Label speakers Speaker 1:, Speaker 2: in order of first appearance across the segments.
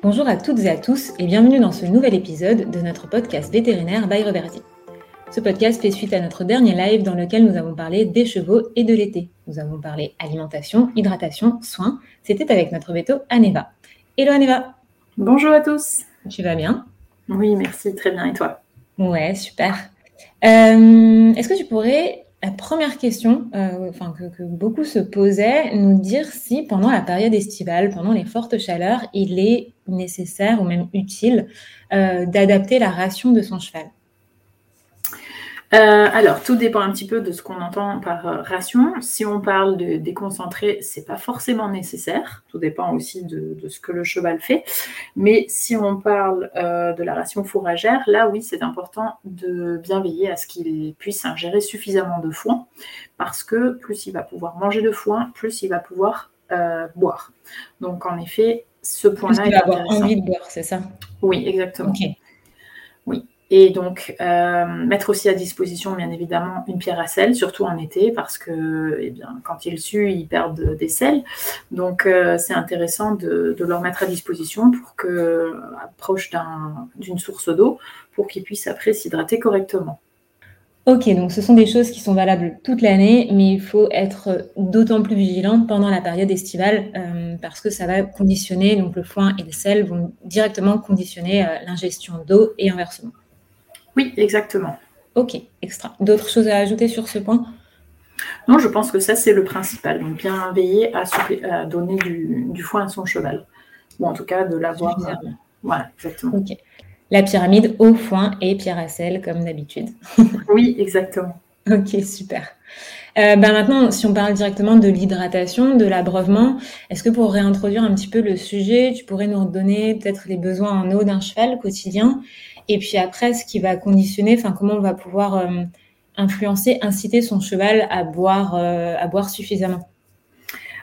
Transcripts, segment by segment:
Speaker 1: Bonjour à toutes et à tous et bienvenue dans ce nouvel épisode de notre podcast vétérinaire by Reverdi. Ce podcast fait suite à notre dernier live dans lequel nous avons parlé des chevaux et de l'été. Nous avons parlé alimentation, hydratation, soins. C'était avec notre veto Aneva. Hello Aneva
Speaker 2: Bonjour à tous
Speaker 1: Tu vas bien?
Speaker 2: Oui, merci, très bien. Et toi?
Speaker 1: Ouais, super. Euh, est-ce que tu pourrais la première question euh, enfin, que, beaucoup se posaient, nous dire si pendant la période estivale, pendant les fortes chaleurs, il est nécessaire ou même utile euh, d'adapter la ration de son cheval.
Speaker 2: Euh, alors, tout dépend un petit peu de ce qu'on entend par euh, ration. Si on parle de déconcentré, c'est pas forcément nécessaire. Tout dépend aussi de, ce que le cheval fait. Mais si on parle de la ration fourragère, là, oui, c'est important de bien veiller à ce qu'il puisse ingérer suffisamment de foin, parce que plus il va pouvoir manger de foin, plus il va pouvoir boire. Donc, en effet, ce point-là
Speaker 1: va avoir envie de boire, c'est ça?
Speaker 2: Oui, exactement. Oui. Et donc, euh, mettre aussi à disposition, bien évidemment, une pierre à sel, surtout en été, parce que eh bien, quand ils suent, ils perdent des sels. Donc, euh, c'est intéressant de, leur mettre à disposition pour que, proche d'une source d'eau, pour qu'ils puissent après s'hydrater correctement.
Speaker 1: Ok, donc ce sont des choses qui sont valables toute l'année, mais il faut être d'autant plus vigilant pendant la période estivale euh, parce que ça va conditionner, donc le foin et le sel vont directement conditionner l'ingestion d'eau et inversement.
Speaker 2: Oui, exactement.
Speaker 1: Ok, extra. D'autres choses à ajouter sur ce point?
Speaker 2: Non, je pense que ça, c'est le principal. Donc, bien veiller à, donner du, foin à son cheval. Ou en tout cas, de l'avoir. Euh, voilà, exactement.
Speaker 1: Ok. La pyramide au foin et pierre à sel, comme d'habitude.
Speaker 2: oui, exactement.
Speaker 1: Ok, super. Euh, ben maintenant, si on parle directement de l'hydratation, de l'abreuvement, est-ce que pour réintroduire un petit peu le sujet, tu pourrais nous donner peut-être les besoins en eau d'un cheval quotidien? Et puis après, ce qui va conditionner, enfin, comment on va pouvoir euh, influencer, inciter son cheval à boire, euh, à boire suffisamment?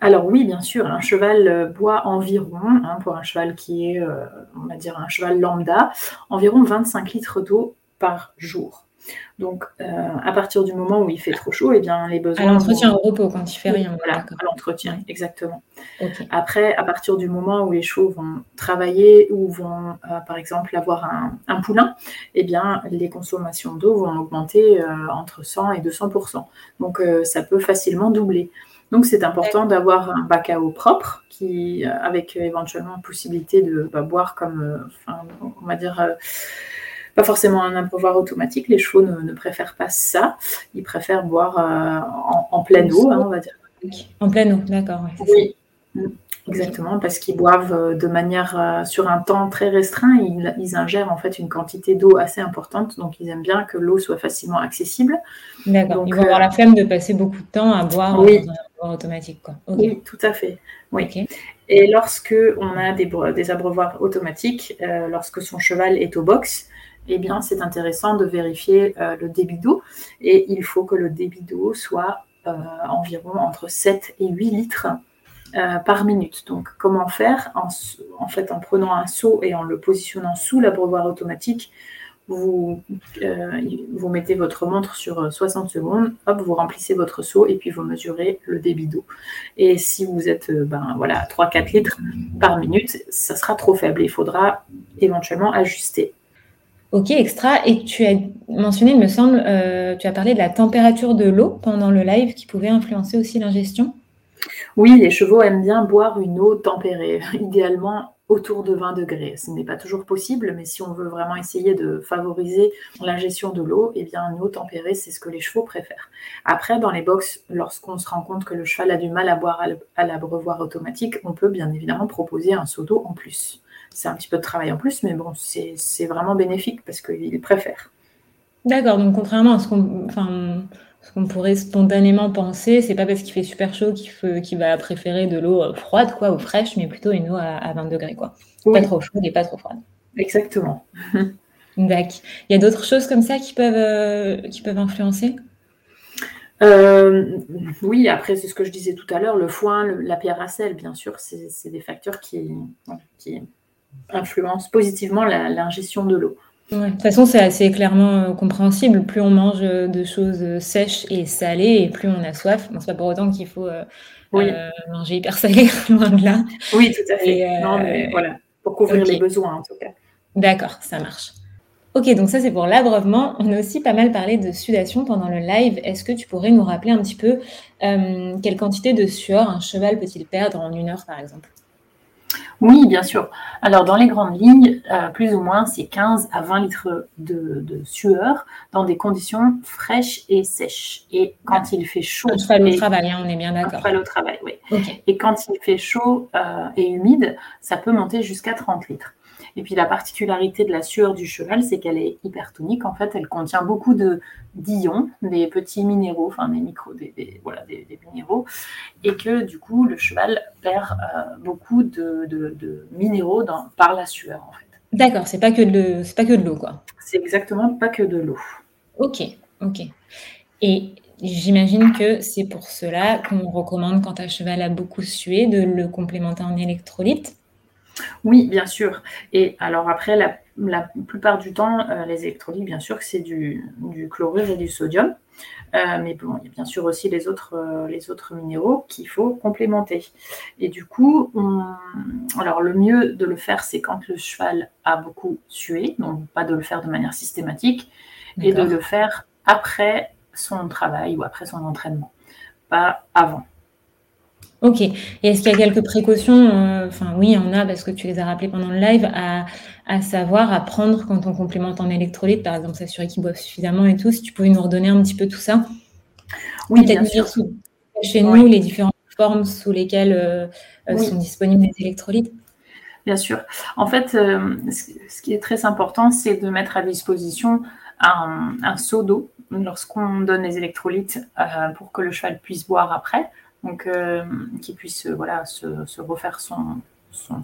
Speaker 2: Alors oui, bien sûr, un cheval euh, boit environ, hein, pour un cheval qui est, on va dire, un cheval lambda, environ 25 litres d'eau par jour. Donc, euh, à partir du moment où il fait trop chaud, eh bien, les besoins.
Speaker 1: À l'entretien au repos, quand il fait rien.
Speaker 2: Voilà, à l'entretien, exactement. Après, à partir du moment où les chevaux vont travailler ou vont, euh, par exemple, avoir un, poulain, eh bien, les consommations d'eau vont augmenter euh, entre 100 et 200% Donc, ça peut facilement doubler. Donc, c'est important d'avoir un bac à eau propre, qui, avec éventuellement possibilité de bah, boire comme, on va dire pas forcément un abreuvoir automatique. Les chevaux ne, préfèrent pas ça. Ils préfèrent boire euh, en, pleine eau, hein, on va dire.
Speaker 1: En pleine eau, d'accord.
Speaker 2: oui, exactement, parce qu'ils boivent euh, de manière euh, sur un temps très restreint. Ils, ingèrent en fait une quantité d'eau assez importante, donc ils aiment bien que l'eau soit facilement accessible.
Speaker 1: D'accord. Ils vont avoir la flemme de passer beaucoup de temps à boire oui. dans un abreuvoir automatique, quoi.
Speaker 2: Oui, tout à fait. Oui. Et lorsque on a des, des abreuvoirs automatiques, lorsque son cheval est au box, eh bien, c'est intéressant de vérifier euh, le débit d'eau. Et il faut que le débit d'eau soit euh, environ entre 7 et 8 litres euh, par minute. Donc, comment faire en, fait, en prenant un seau et en le positionnant sous l'abreuvoir automatique, vous, vous mettez votre montre sur 60 secondes, hop, vous remplissez votre seau et puis vous mesurez le débit d'eau. Et si vous êtes ben, voilà, 3-4 litres par minute, ça sera trop faible. Il faudra éventuellement ajuster.
Speaker 1: Ok, extra. Et tu as mentionné, il me semble, euh, tu as parlé de la température de l'eau pendant le live qui pouvait influencer aussi l'ingestion.
Speaker 2: Oui, les chevaux aiment bien boire une eau tempérée, idéalement autour de 20 degrés. Ce n'est pas toujours possible, mais si on veut vraiment essayer de favoriser l'ingestion de l'eau, eh bien, une eau tempérée, c'est ce que les chevaux préfèrent. Après, dans les box, lorsqu'on se rend compte que le cheval a du mal à boire à l'abreuvoir automatique, on peut bien évidemment proposer un seau d'eau en plus c'est un petit peu de travail en plus, mais bon, c'est vraiment bénéfique parce qu'il préfère.
Speaker 1: D'accord, donc contrairement à ce qu'on enfin, qu'on pourrait spontanément penser, c'est pas parce qu'il fait super chaud qu'il va préférer de l'eau euh, froide quoi, ou fraîche, mais plutôt une eau à, 20 degrés. Quoi. Pas trop chaude et pas trop froide.
Speaker 2: Exactement.
Speaker 1: D'accord. Il y a d'autres choses comme ça qui peuvent, euh, qui peuvent influencer?
Speaker 2: Euh, oui, après, c'est ce que je disais tout à l'heure, le foin, la pierre à sel, bien sûr, c'est des facteurs qui, qui influence positivement l'ingestion de l'eau.
Speaker 1: De toute façon, c'est assez clairement euh, compréhensible. Plus on mange euh, de choses euh, sèches et salées, et plus on a soif. Bon, c'est pas pour autant qu'il faut manger hyper salé, loin de là.
Speaker 2: Oui, tout à fait. non, mais voilà. pour couvrir les besoins en tout cas.
Speaker 1: D'accord, ça marche. Ok, donc ça c'est pour l'abreuvement. On a aussi pas mal parlé de sudation pendant le live. Est-ce que tu pourrais nous rappeler un petit peu quelle quantité de sueur un cheval peut-il perdre en une heure par exemple?
Speaker 2: Oui, bien sûr. Alors, dans les grandes lignes, euh, plus ou moins, c'est 15 à 20 litres de, sueur dans des conditions fraîches et sèches. Et quand il fait chaud.
Speaker 1: Après le travail, hein, on est bien d'accord.
Speaker 2: Après le travail, oui. Et quand il fait chaud euh, et humide, ça peut monter jusqu'à 30 litres. Et puis la particularité de la sueur du cheval, c'est qu'elle est hypertonique. En fait, elle contient beaucoup de d'ions, des petits minéraux, enfin des micros, des, voilà, des, minéraux, et que du coup le cheval perd euh, beaucoup de, minéraux dans, par la sueur en fait.
Speaker 1: D'accord, c'est pas que de c'est pas que de l'eau quoi.
Speaker 2: C'est exactement pas que de l'eau.
Speaker 1: Ok, ok. Et J'imagine que c'est pour cela qu'on recommande quand un cheval a beaucoup sué de le complémenter en électrolytes.
Speaker 2: Oui, bien sûr. Et alors après, la, plupart du temps, euh, les électrolytes, bien sûr, c'est du, chlorure et du sodium. Euh, mais bon, il y a bien sûr aussi les autres, euh, les autres minéraux qu'il faut complémenter. Et du coup, alors le mieux de le faire, c'est quand le cheval a beaucoup sué, donc pas de le faire de manière systématique, et de le faire après son travail ou après son entraînement, pas avant.
Speaker 1: Ok. Et est-ce qu'il y a quelques précautions, euh, enfin oui, il y en a parce que tu les as rappelées pendant le live, à, savoir, à prendre quand on complémente en électrolyte, par exemple s'assurer qu'ils boivent suffisamment et tout, si tu pouvais nous redonner un petit peu tout ça?
Speaker 2: Oui, bien sûr.
Speaker 1: chez nous les différentes formes sous lesquelles euh, euh, sont disponibles les électrolytes
Speaker 2: Bien sûr. En fait, ce qui est très important, c'est de mettre à disposition un, un seau d'eau lorsqu'on donne les électrolytes pour que le cheval puisse boire après donc euh, qui puisse euh, voilà, se, refaire son,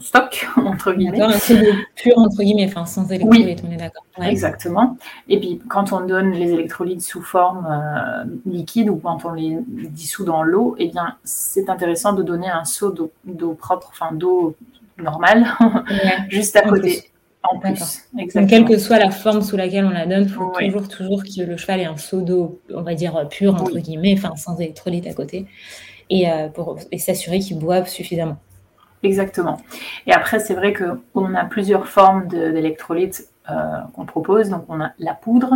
Speaker 2: stock, entre guillemets.
Speaker 1: D'accord, pur, entre guillemets, enfin, sans électrolytes, on est d'accord.
Speaker 2: Exactement. Et puis, quand on donne les électrolytes sous forme euh, liquide ou quand on les dissout dans l'eau, eh bien, c'est intéressant de donner un seau d'eau propre, enfin, d'eau normale, juste à côté. En plus.
Speaker 1: Donc, quelle que soit la forme sous laquelle on la donne, il faut toujours, toujours que le cheval ait un seau d'eau, on va dire, pur, entre guillemets, enfin, sans électrolytes à côté et, euh, pour, s'assurer qu'ils boivent suffisamment.
Speaker 2: Exactement. Et après, c'est vrai qu'on a plusieurs formes d'électrolytes euh, qu'on propose. Donc, on a la poudre,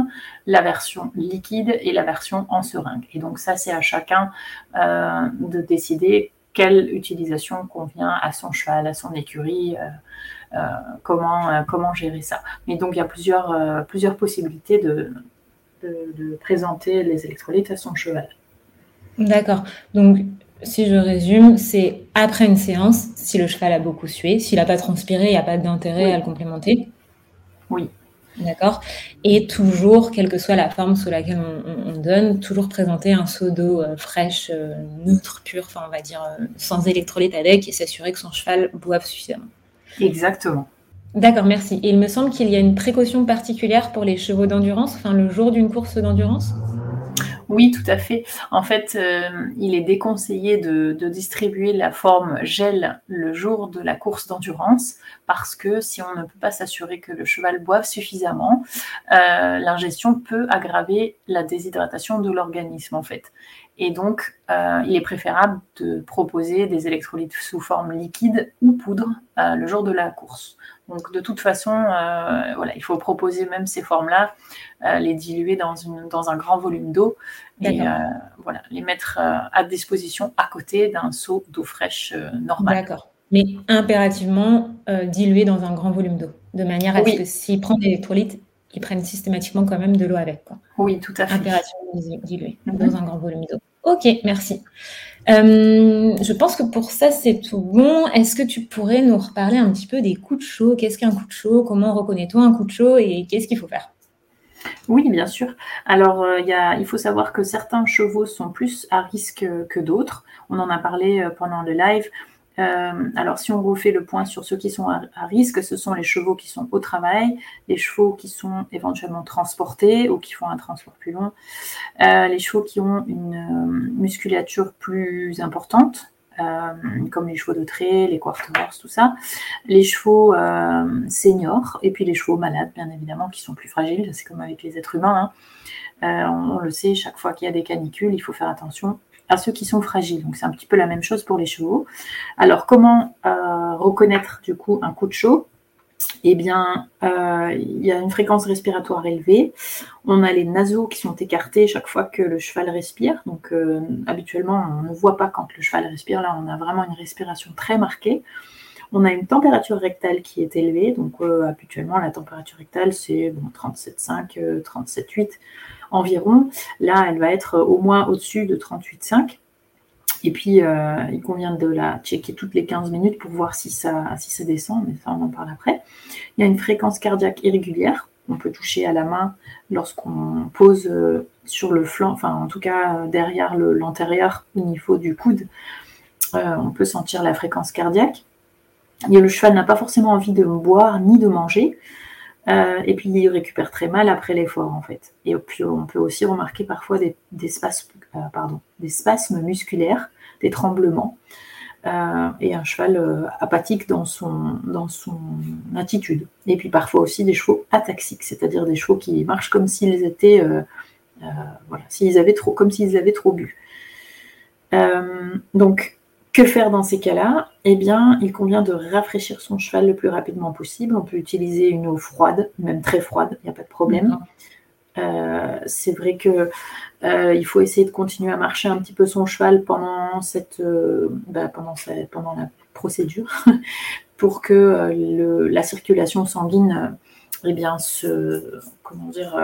Speaker 2: la version liquide et la version en seringue. Et donc, ça, c'est à chacun euh, de décider quelle utilisation convient à son cheval, à son écurie, comment, comment gérer ça. Mais donc, il y a plusieurs, plusieurs possibilités de, de présenter les électrolytes à son cheval.
Speaker 1: D'accord. Donc, si je résume, c'est après une séance, si le cheval a beaucoup sué, s'il n'a pas transpiré, il n'y a pas d'intérêt à le complémenter.
Speaker 2: Oui.
Speaker 1: D'accord. Et toujours, quelle que soit la forme sous laquelle on, donne, toujours présenter un seau d'eau euh, fraîche, euh, neutre, pure, enfin on va dire euh, sans électrolyte avec, et s'assurer que son cheval boive suffisamment.
Speaker 2: Exactement.
Speaker 1: D'accord, merci. Et il me semble qu'il y a une précaution particulière pour les chevaux d'endurance, enfin le jour d'une course d'endurance?
Speaker 2: Oui, tout à fait. En fait, euh, il est déconseillé de, distribuer la forme gel le jour de la course d'endurance parce que si on ne peut pas s'assurer que le cheval boive suffisamment, euh, l'ingestion peut aggraver la déshydratation de l'organisme en fait. Et donc, euh, il est préférable de proposer des électrolytes sous forme liquide ou poudre le jour de la course. Donc de toute façon, euh, voilà, il faut proposer même ces formes-là, euh, les diluer dans, une, dans un grand volume d'eau et euh, voilà, les mettre à disposition à côté d'un seau d'eau fraîche normale.
Speaker 1: D'accord. Mais impérativement diluer dans un grand volume d'eau, de manière à ce que s'ils prennent des électrolytes, ils prennent systématiquement quand même de l'eau avec. Quoi.
Speaker 2: Oui, tout à fait.
Speaker 1: Impérativement diluer mhm. dans un grand volume d'eau. Ok, merci. Euh, je pense que pour ça, c'est tout bon. Est-ce que tu pourrais nous reparler un petit peu des coups de chaud? Qu'est-ce qu'un coup de chaud? Comment reconnaît-on un coup de chaud? Et qu'est-ce qu'il faut faire?
Speaker 2: Oui, bien sûr. Alors, euh, il faut savoir que certains chevaux sont plus à risque que d'autres. On en a parlé euh, pendant le live. Euh, alors, si on refait le point sur ceux qui sont à, risque, ce sont les chevaux qui sont au travail, les chevaux qui sont éventuellement transportés ou qui font un transport plus long, euh, les chevaux qui ont une euh, musculature plus importante, comme les chevaux de trait, les quarter tout ça, les chevaux seniors et puis les chevaux malades, bien évidemment, qui sont plus fragiles. C'est comme avec les êtres humains. Hein. on, le sait, chaque fois qu'il y a des canicules, il faut faire attention à ceux qui sont fragiles. Donc c'est un petit peu la même chose pour les chevaux. Alors comment euh, reconnaître du coup un coup de chaud? Eh bien, euh, il y a une fréquence respiratoire élevée. On a les naseaux qui sont écartés chaque fois que le cheval respire. Donc, euh, habituellement, on ne voit pas quand le cheval respire. Là, on a vraiment une respiration très marquée. On a une température rectale qui est élevée. Donc, euh, habituellement, la température rectale, c'est bon, 37,5, 37,8 environ. Là, elle va être au moins au-dessus de 38,5. Et puis, euh, il convient de la checker toutes les 15 minutes pour voir si ça, descend, mais ça, on en parle après. Il y a une fréquence cardiaque irrégulière. On peut toucher à la main lorsqu'on pose euh, sur le flanc, enfin, en tout cas, derrière l'antérieur, au niveau du coude. Euh, on peut sentir la fréquence cardiaque. Le cheval n'a pas forcément envie de boire ni de manger. et puis il récupère très mal après l'effort en fait. Et puis on peut aussi remarquer parfois des, euh, spasmes musculaires, des tremblements, euh, et un cheval euh, apathique dans son, attitude. Et puis parfois aussi des chevaux ataxiques, c'est-à-dire des chevaux qui marchent comme s'ils étaient, s'ils avaient trop, comme s'ils avaient trop bu. donc, que faire dans ces cas-là Eh bien, il convient de rafraîchir son cheval le plus rapidement possible. On peut utiliser une eau froide, même très froide, il n'y a pas de problème. Euh, c'est vrai que euh, il faut essayer de continuer à marcher un petit peu son cheval pendant cette, euh, bah, pendant, pendant la procédure pour que la circulation sanguine eh bien, se, comment dire,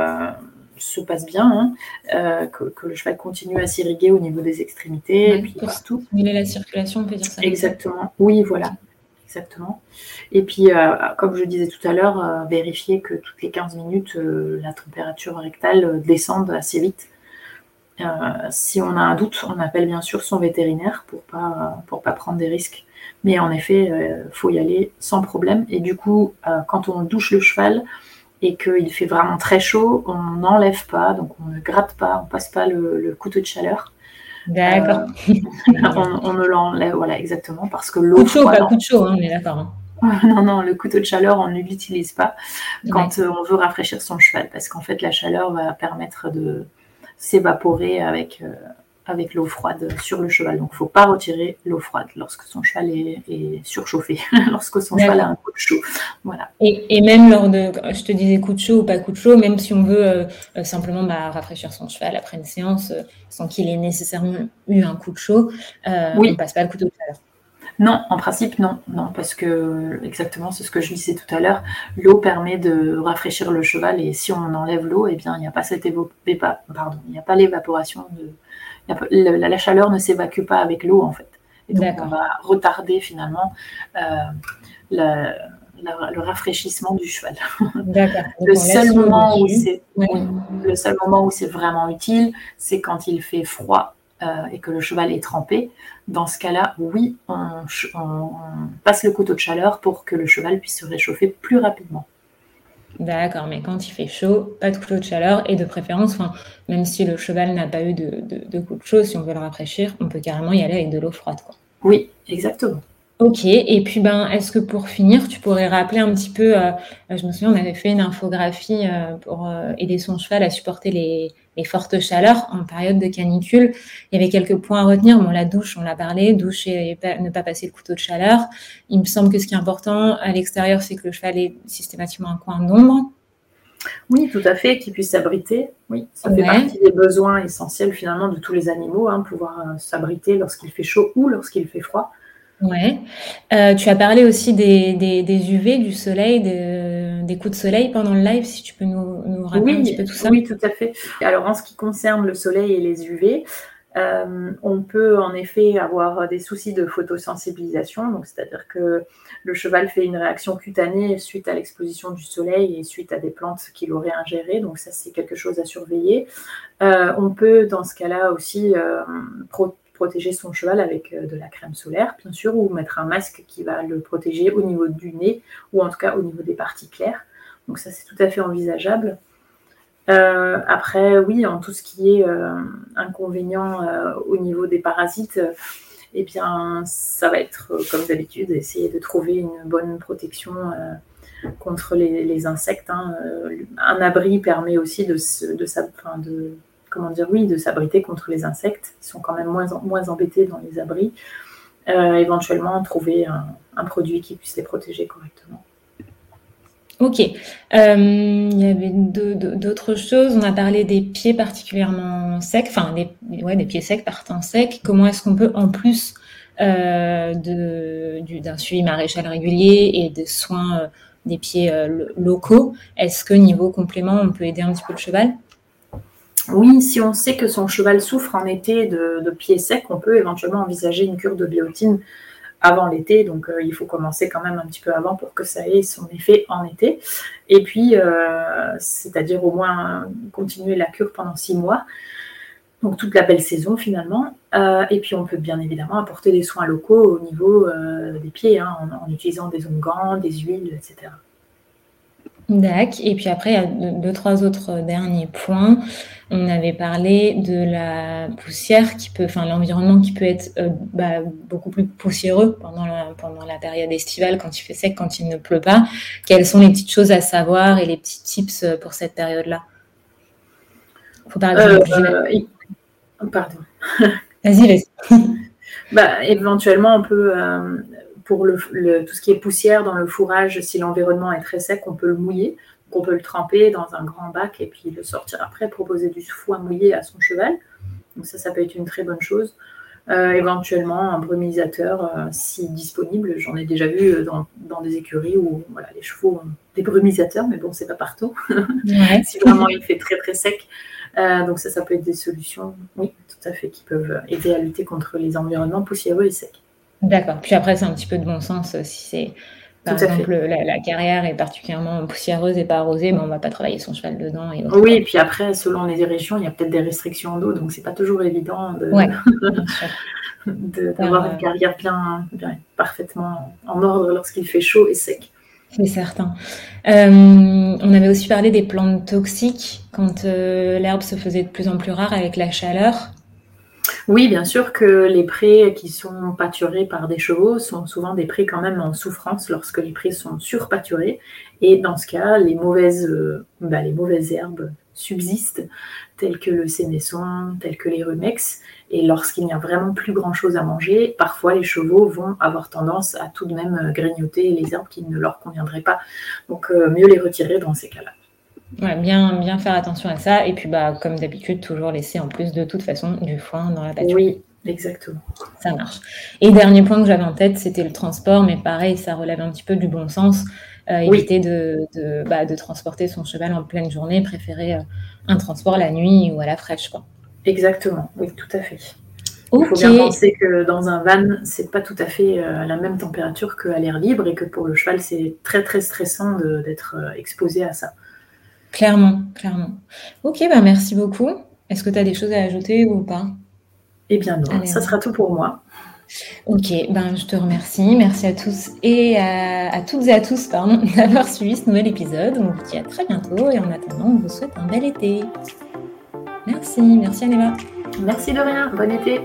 Speaker 2: se passe bien, hein, que, le cheval continue à s'irriguer au niveau des extrémités. et puis
Speaker 1: partout. La circulation, on peut dire ça.
Speaker 2: Exactement, oui, voilà exactement. Et puis, euh, comme je disais tout à l'heure, euh, vérifier que toutes les 15 minutes, euh, la température rectale descende assez vite. si on a un doute, on appelle bien sûr son vétérinaire pour pas pour pas prendre des risques. Mais en effet, il faut y aller sans problème. Et du coup, quand on douche le cheval et qu'il fait vraiment très chaud, on n'enlève pas, donc on ne gratte pas, on passe pas le couteau de chaleur.
Speaker 1: D'accord.
Speaker 2: Euh, on, ne l'enlève, voilà, exactement, parce que l'eau.
Speaker 1: Coup de chaud, pas coup de chaud, hein, on est d'accord. Hein.
Speaker 2: Non, non, le couteau de chaleur, on ne l'utilise pas quand euh, on veut rafraîchir son cheval, parce qu'en fait, la chaleur va permettre de s'évaporer avec, euh, avec l'eau froide sur le cheval. Donc, il ne faut pas retirer l'eau froide lorsque son cheval est, surchauffé, lorsque son cheval a un coup de chaud. Voilà.
Speaker 1: Et, même lors de, je te disais coup de chaud ou pas coup de chaud, même si on veut euh, euh, simplement bah, rafraîchir son cheval après une séance euh, sans qu'il ait nécessairement eu un coup de chaud, oui. on ne passe pas le couteau de chaleur.
Speaker 2: Non, en principe, non. Non, parce que exactement, c'est ce que je disais tout à l'heure. L'eau permet de rafraîchir le cheval et si on enlève l'eau, eh bien, il n'y a pas cette pardon, il n'y a pas l'évaporation de, la, chaleur ne s'évacue pas avec l'eau en fait. Et donc on va retarder finalement euh, le rafraîchissement du cheval. le, seul moment où c'est, le seul moment où c'est vraiment utile, c'est quand il fait froid euh, et que le cheval est trempé. Dans ce cas-là, oui, on, passe le couteau de chaleur pour que le cheval puisse se réchauffer plus rapidement.
Speaker 1: D'accord, mais quand il fait chaud, pas de couteau de chaleur et de préférence, même si le cheval n'a pas eu de, de, coup de chaud, si on veut le rafraîchir, on peut carrément y aller avec de l'eau froide. Quoi.
Speaker 2: Oui, exactement.
Speaker 1: Ok, et puis ben, est-ce que pour finir, tu pourrais rappeler un petit peu, euh, je me souviens, on avait fait une infographie euh, pour euh, aider son cheval à supporter les, les fortes chaleurs en période de canicule. Il y avait quelques points à retenir. Bon, la douche, on l'a parlé, douche et ne pas passer le couteau de chaleur. Il me semble que ce qui est important à l'extérieur, c'est que le cheval ait systématiquement un coin d'ombre.
Speaker 2: Oui, tout à fait, qu'il puisse s'abriter. Oui, ça fait partie des besoins essentiels finalement de tous les animaux, hein, pouvoir euh, s'abriter lorsqu'il fait chaud ou lorsqu'il fait froid.
Speaker 1: Ouais. Euh, tu as parlé aussi des, des, UV, du soleil, des coups de soleil pendant le live, si tu peux nous, nous rappeler un petit peu tout ça.
Speaker 2: Oui, tout à fait. Alors, en ce qui concerne le soleil et les UV, euh, on peut en effet avoir des soucis de photosensibilisation, donc c'est-à-dire que le cheval fait une réaction cutanée suite à l'exposition du soleil et suite à des plantes qu'il aurait ingérées, donc ça c'est quelque chose à surveiller. Euh, on peut dans ce cas-là aussi protéger son cheval avec euh, de la crème solaire, bien sûr, ou mettre un masque qui va le protéger au niveau du nez, ou en tout cas au niveau des parties claires. Donc ça, c'est tout à fait envisageable. Euh, après, oui, en tout ce qui est euh, inconvénient au niveau des parasites, eh bien, ça va être, comme d'habitude, essayer de trouver une bonne protection contre les, insectes. Hein. Un abri permet aussi de, de, de, de comment dire, oui, de s'abriter contre les insectes. Ils sont quand même moins, moins embêtés dans les abris. Euh, éventuellement, trouver un, produit qui puisse les protéger correctement.
Speaker 1: Ok. Euh, il y avait d'autres choses. On a parlé des pieds particulièrement secs, enfin des, pieds secs partant secs. Comment est-ce qu'on peut, en plus euh, d'un suivi maréchal régulier et des soins des pieds locaux, est-ce que niveau complément, on peut aider un petit peu le cheval?
Speaker 2: Oui, si on sait que son cheval souffre en été de, pieds secs, on peut éventuellement envisager une cure de biotine avant l'été, donc euh, il faut commencer quand même un petit peu avant pour que ça ait son effet en été. Et puis, euh, c'est-à-dire au moins continuer la cure pendant six mois, donc toute la belle saison finalement. Euh, et puis on peut bien évidemment apporter des soins locaux au niveau des pieds, hein, en, en, utilisant des onguents, des huiles, etc.
Speaker 1: D'accord. Et puis après, il y a deux, trois autres derniers points. On avait parlé de la poussière qui peut, enfin l'environnement qui peut être euh, bah, beaucoup plus poussiéreux pendant la, pendant la période estivale, quand il fait sec, quand il ne pleut pas. Quelles sont les petites choses à savoir et les petits tips pour cette période-là?
Speaker 2: Faut parler euh, Pardon.
Speaker 1: Vas-y, vas-y.
Speaker 2: bah, éventuellement, on peut euh, pour le, tout ce qui est poussière dans le fourrage, si l'environnement est très sec, on peut le mouiller. on peut le tremper dans un grand bac et puis le sortir après, proposer du foin mouillé à son cheval. Donc ça, ça peut être une très bonne chose. Euh, éventuellement un brumisateur euh, si disponible. J'en ai déjà vu euh, dans, des écuries où voilà, les chevaux ont des brumisateurs, mais bon, c'est pas partout. si vraiment il fait très très sec. donc ça, ça peut être des solutions, oui, tout à fait, qui peuvent aider à lutter contre les environnements poussiéreux et secs.
Speaker 1: D'accord. Puis après, c'est un petit peu de bon sens. Euh, si c'est, par exemple, la, carrière est particulièrement poussiéreuse et pas arrosée, mais on va pas travailler son cheval dedans.
Speaker 2: oui, et puis après, selon les régions, il y a peut-être des restrictions d'eau, donc c'est pas toujours évident de, d'avoir une carrière bien, parfaitement en ordre lorsqu'il fait chaud et sec.
Speaker 1: C'est certain. Euh, on avait aussi parlé des plantes toxiques quand euh, l'herbe se faisait de plus en plus rare avec la chaleur.
Speaker 2: Oui, bien sûr que les prés qui sont pâturés par des chevaux sont souvent des prés quand même en souffrance lorsque les prés sont surpâturés. Et dans ce cas, les mauvaises, euh, bah, les mauvaises herbes subsistent, telles que le sénesson, telles que les rumex. Et lorsqu'il n'y a vraiment plus grand-chose à manger, parfois les chevaux vont avoir tendance à tout de même grignoter les herbes qui ne leur conviendraient pas. Donc euh, mieux les retirer dans ces cas-là
Speaker 1: bien, bien faire attention à ça. Et puis, bah, comme d'habitude, toujours laisser en plus de toute façon du foin dans la pâture.
Speaker 2: Oui, exactement.
Speaker 1: Ça marche. Et dernier point que j'avais en tête, c'était le transport. Mais pareil, ça relève un petit peu du bon sens. Euh, éviter de, de, bah, de, transporter son cheval en pleine journée, préférer euh, un transport la nuit ou à la fraîche. Quoi.
Speaker 2: Exactement, oui, tout à fait. Il faut bien penser que dans un van, c'est pas tout à fait euh, la même température qu'à l'air libre et que pour le cheval, c'est très très stressant d'être exposé à ça.
Speaker 1: Clairement, clairement. Ok, ben merci beaucoup. Est-ce que tu as des choses à ajouter ou pas?
Speaker 2: Eh bien non, ça sera tout pour moi.
Speaker 1: Ok, ben je te remercie. Merci à tous et à, toutes et à tous pardon, d'avoir suivi ce nouvel épisode. On vous dit à très bientôt et en attendant, on vous souhaite un bel été. Merci, merci Anéma.
Speaker 2: Merci de rien, bon été.